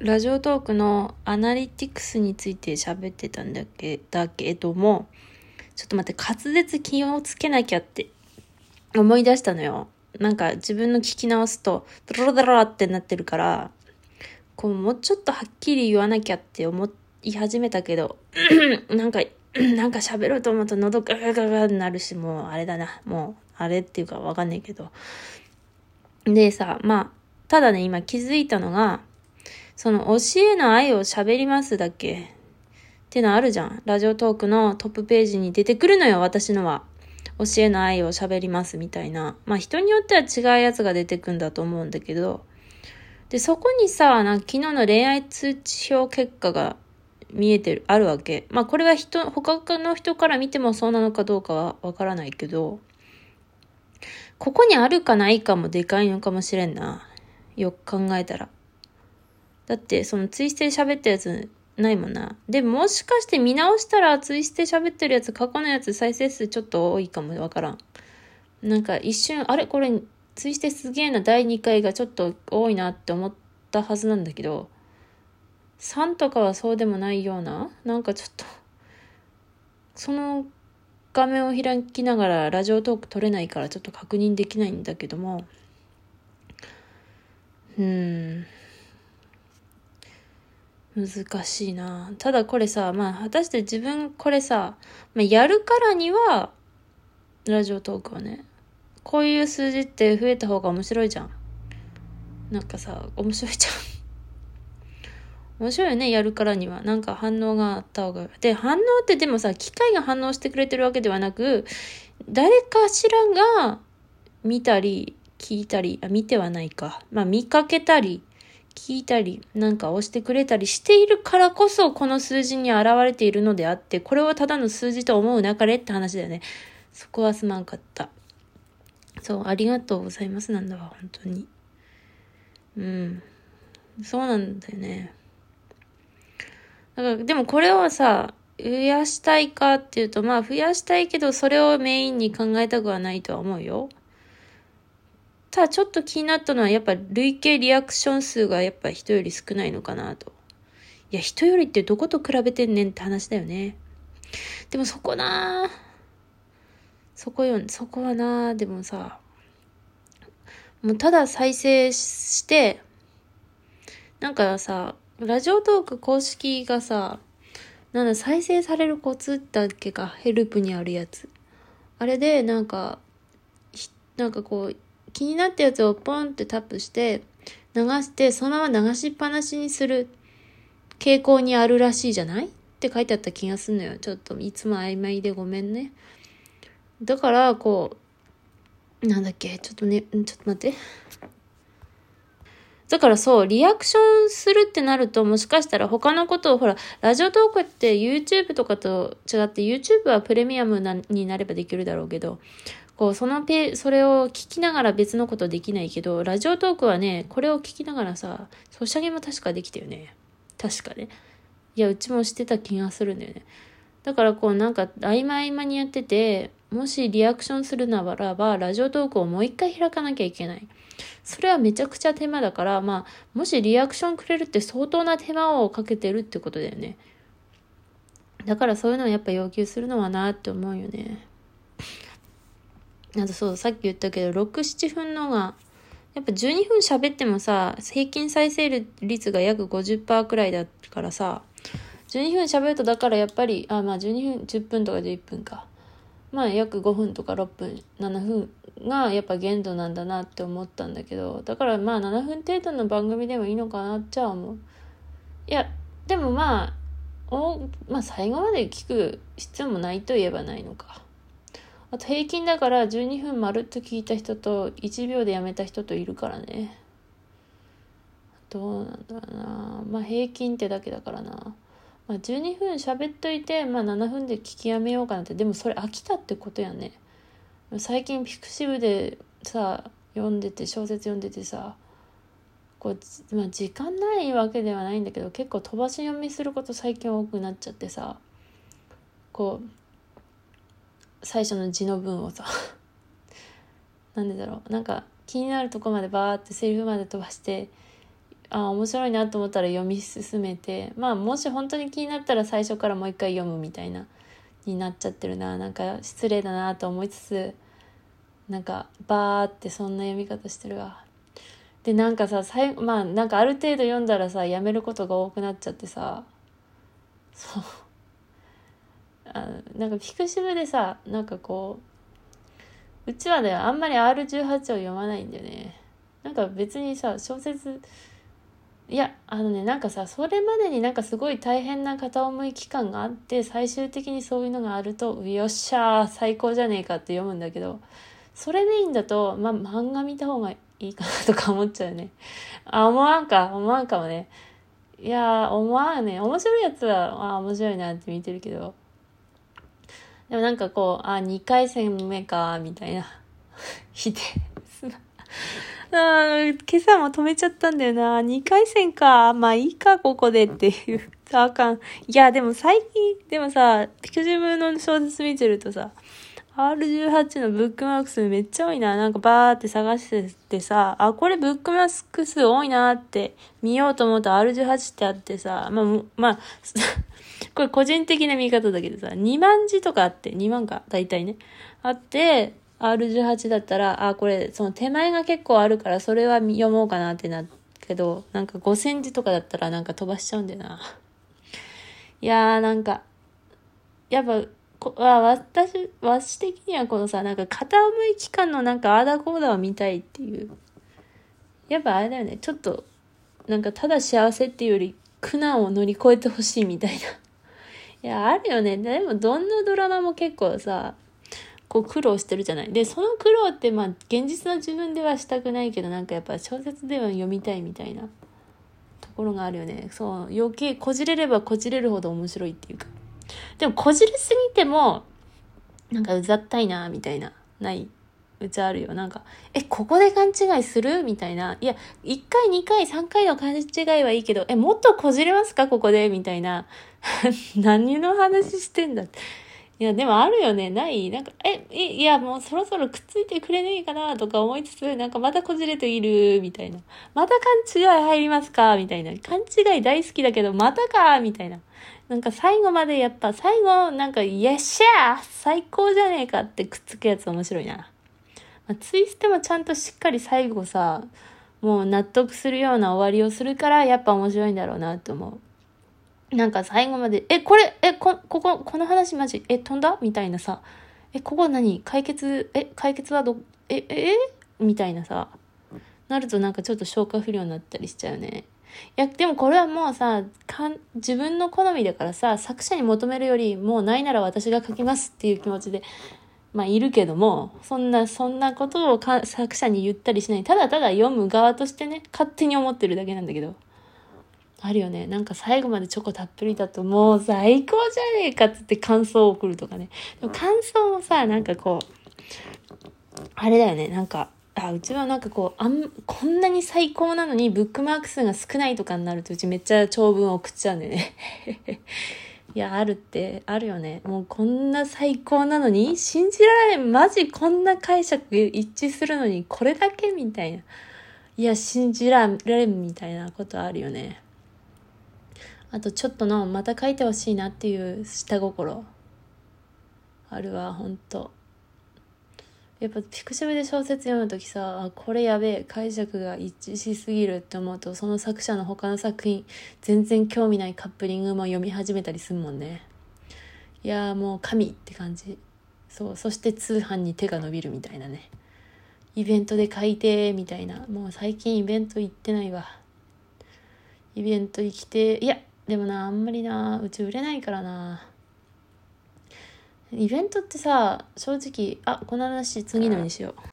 ラジオトークのアナリティクスについて喋ってたんだけ？だけども、ちょっと待って、滑舌気をつけなきゃって思い出したのよ。なんか自分の聞き直すと、ドロドロってなってるから、こう、もうちょっとはっきり言わなきゃって思い始めたけど、なんか、なんか喋ろうと思うと喉ガガガガになるし、もうあれだな。もう、あれっていうかわかんないけど。でさ、まあ、ただね、今気づいたのが、その教えの愛を喋りますだっけってのあるじゃん。ラジオトークのトップページに出てくるのよ、私のは。教えの愛を喋りますみたいな。まあ人によっては違うやつが出てくんだと思うんだけど。で、そこにさ、なんか昨日の恋愛通知表結果が見えてる、あるわけ。まあこれは人、他の人から見てもそうなのかどうかはわからないけど、ここにあるかないかもでかいのかもしれんな。よく考えたら。だってそのツイステで喋ったやつないもんな。でもしかして見直したらツイステ喋ってるやつ、過去のやつ再生数ちょっと多いかもわからん。なんか一瞬、あれ？これツイステすげえな第2回がちょっと多いなって思ったはずなんだけど、3とかはそうでもないような、なんかちょっと、その画面を開きながらラジオトーク撮れないからちょっと確認できないんだけども、うん。難しいな。ただこれさ、まあ果たして自分これさ、まあ、やるからには、ラジオトークはね、こういう数字って増えた方が面白いじゃん。なんかさ、面白いじゃん。面白いよね、やるからには。なんか反応があった方が。で、反応ってでもさ、機械が反応してくれてるわけではなく、誰かしらが見たり、聞いたり、あ、見てはないか。まあ見かけたり、聞いたり、なんか押してくれたりしているからこそ、この数字に現れているのであって、これはただの数字と思うなかれって話だよね。そこはすまんかった。そう、ありがとうございますなんだわ、本当に。うん。そうなんだよね。だから、でもこれをさ、増やしたいかっていうと、まあ増やしたいけど、それをメインに考えたくはないとは思うよ。ただちょっと気になったのはやっぱ累計リアクション数がやっぱ人より少ないのかなと。いや、人よりってどこと比べてんねんって話だよね。でもそこなそこよ、そこはなでもさ、もうただ再生して、なんかさ、ラジオトーク公式がさ、なんだ、再生されるコツだっけか、ヘルプにあるやつ。あれで、なんか、なんかこう、気になったやつをポンってタップして流してそのまま流しっぱなしにする傾向にあるらしいじゃない？って書いてあった気がすんのよ。ちょっといつも曖昧でごめんね。だからこうなんだっけ？ちょっとねちょっと待って。だからそう、リアクションするってなると、もしかしたら他のことを、ほら、ラジオトークって YouTube とかと違って、YouTube はプレミアムなになればできるだろうけど、こう、そのペ、それを聞きながら別のことできないけど、ラジオトークはね、これを聞きながらさ、ソシャゲも確かできたよね。確かね。いや、うちもしてた気がするんだよね。だからこうなんか合間合間にやってて、もしリアクションするならば、ラジオトークをもう一回開かなきゃいけない。それはめちゃくちゃ手間だから、まあ、もしリアクションくれるって相当な手間をかけてるってことだよね。だからそういうのをやっぱ要求するのはなって思うよね。あとそう、さっき言ったけど、6、7分のが、やっぱ12分喋ってもさ、平均再生率が約50%くらいだからさ、12分喋るとだからやっぱり、あ、まあ12分、10分とか11分か。まあ約5分とか6分、7分がやっぱ限度なんだなって思ったんだけど、だからまあ7分程度の番組でもいいのかなっちゃ思う。いや、でもまあ、おまあ最後まで聞く必要もないといえばないのか。あと平均だから12分まるっと聞いた人と1秒でやめた人といるからね。どうなんだろうな。まあ平均ってだけだからな。まあ12分喋っといて、まあ7分で聞きやめようかなって。でもそれ飽きたってことやね。最近ピクシブでさ、読んでて、小説読んでてさ、こう、まあ時間ないわけではないんだけど、結構飛ばし読みすること最近多くなっちゃってさ、こう、最初の字の文をさ なんでだろう。なんか気になるとこまでバーってセリフまで飛ばしてあ面白いなと思ったら読み進めてまあもし本当に気になったら最初からもう一回読むみたいなになっちゃってるな。なんか失礼だなと思いつつなんかバーってそんな読み方してるわ。でなんかさ最後まあなんかある程度読んだらさやめることが多くなっちゃってさそう。あなんかピクシブでさなんかこううちはねあんまり R18 を読まないんだよね。なんか別にさ小説いやあのねなんかさそれまでになんかすごい大変な片思い期間があって最終的にそういうのがあるとよっしゃー最高じゃねえかって読むんだけどそれでいいんだと、まあ、漫画見た方がいいかなとか思っちゃうね。あ思わんか思わんかもね。いや思わんね。面白いやつはあ面白いなって見てるけど。でもなんかこうあ2回戦目かみたいな ひであ今朝も止めちゃったんだよな。2回戦か。まあいいか、ここでっていう。あかん。いや、でも最近、でもさ、ピクシブの小説見てるとさ、R18 のブックマーク数めっちゃ多いな。なんかバーって探しててさ、あ、これブックマーク数多いなって見ようと思うと R18 ってあってさ、まあ、まあ、これ個人的な見方だけどさ、2万字とかあって、2万か、大体ね。あって、R18 だったら、あ、これ、その手前が結構あるから、それは読もうかなってなけど、なんか5センチとかだったらなんか飛ばしちゃうんだよな。いやーなんか、やっぱ、こあ私、私的にはこのさ、なんか片思い期間のなんかあーダコーダを見たいっていう。やっぱあれだよね、ちょっと、なんかただ幸せっていうより苦難を乗り越えてほしいみたいな。いや、あるよね。でもどんなドラマも結構さ、こう苦労してるじゃない。で、その苦労ってまあ現実の自分ではしたくないけどなんかやっぱ小説では読みたいみたいなところがあるよね。そう、余計こじれればこじれるほど面白いっていうか。でもこじれすぎてもなんかうざったいなみたいな、ない。うちあるよ。なんか、え、ここで勘違いする？みたいな。いや、1回、2回、3回の勘違いはいいけど、え、もっとこじれますか？ここで？みたいな。何の話してんだって。いや、でもあるよね。ない？なんか、え、いや、もうそろそろくっついてくれねえかな？とか思いつつ、なんかまたこじれている、みたいな。また勘違い入りますか？みたいな。勘違い大好きだけど、またか？みたいな。なんか最後までやっぱ、最後、なんか、よっしゃー最高じゃねえかってくっつくやつ面白いな。まあ、ツイステもちゃんとしっかり最後さ、もう納得するような終わりをするから、やっぱ面白いんだろうなって思う。なんか最後まで、え、これ、え、こ、ここ、この話マジ、え、飛んだ？みたいなさ、え、ここ何？解決、え、解決はど、え、え？みたいなさ、なるとなんかちょっと消化不良になったりしちゃうね。いや、でもこれはもうさ、かん、自分の好みだからさ、作者に求めるより、もうないなら私が書きますっていう気持ちで、まあいるけども、そんな、そんなことを作者に言ったりしない。ただただ読む側としてね、勝手に思ってるだけなんだけど。あるよね。なんか最後までチョコたっぷりだともう最高じゃねえかっつって感想を送るとかね。でも感想もさ、なんかこう、あれだよね。なんか、あ、うちはなんかこう、あん、こんなに最高なのにブックマーク数が少ないとかになるとうちめっちゃ長文を送っちゃうんだよね。いや、あるって、あるよね。もうこんな最高なのに信じられん。マジこんな解釈一致するのにこれだけみたいな。いや、信じられんみたいなことあるよね。あとちょっとのまた書いてほしいなっていう下心あるわほんとやっぱピクシブで小説読む時さあこれやべえ解釈が一致しすぎるって思うとその作者の他の作品全然興味ないカップリングも読み始めたりするもんね。いやもう神って感じ。そうそして通販に手が伸びるみたいなね。イベントで書いてみたいな。もう最近イベント行ってないわ。イベント行きていやでもなあんまりなうち売れないからな。イベントってさ正直あこの話次のにしよう。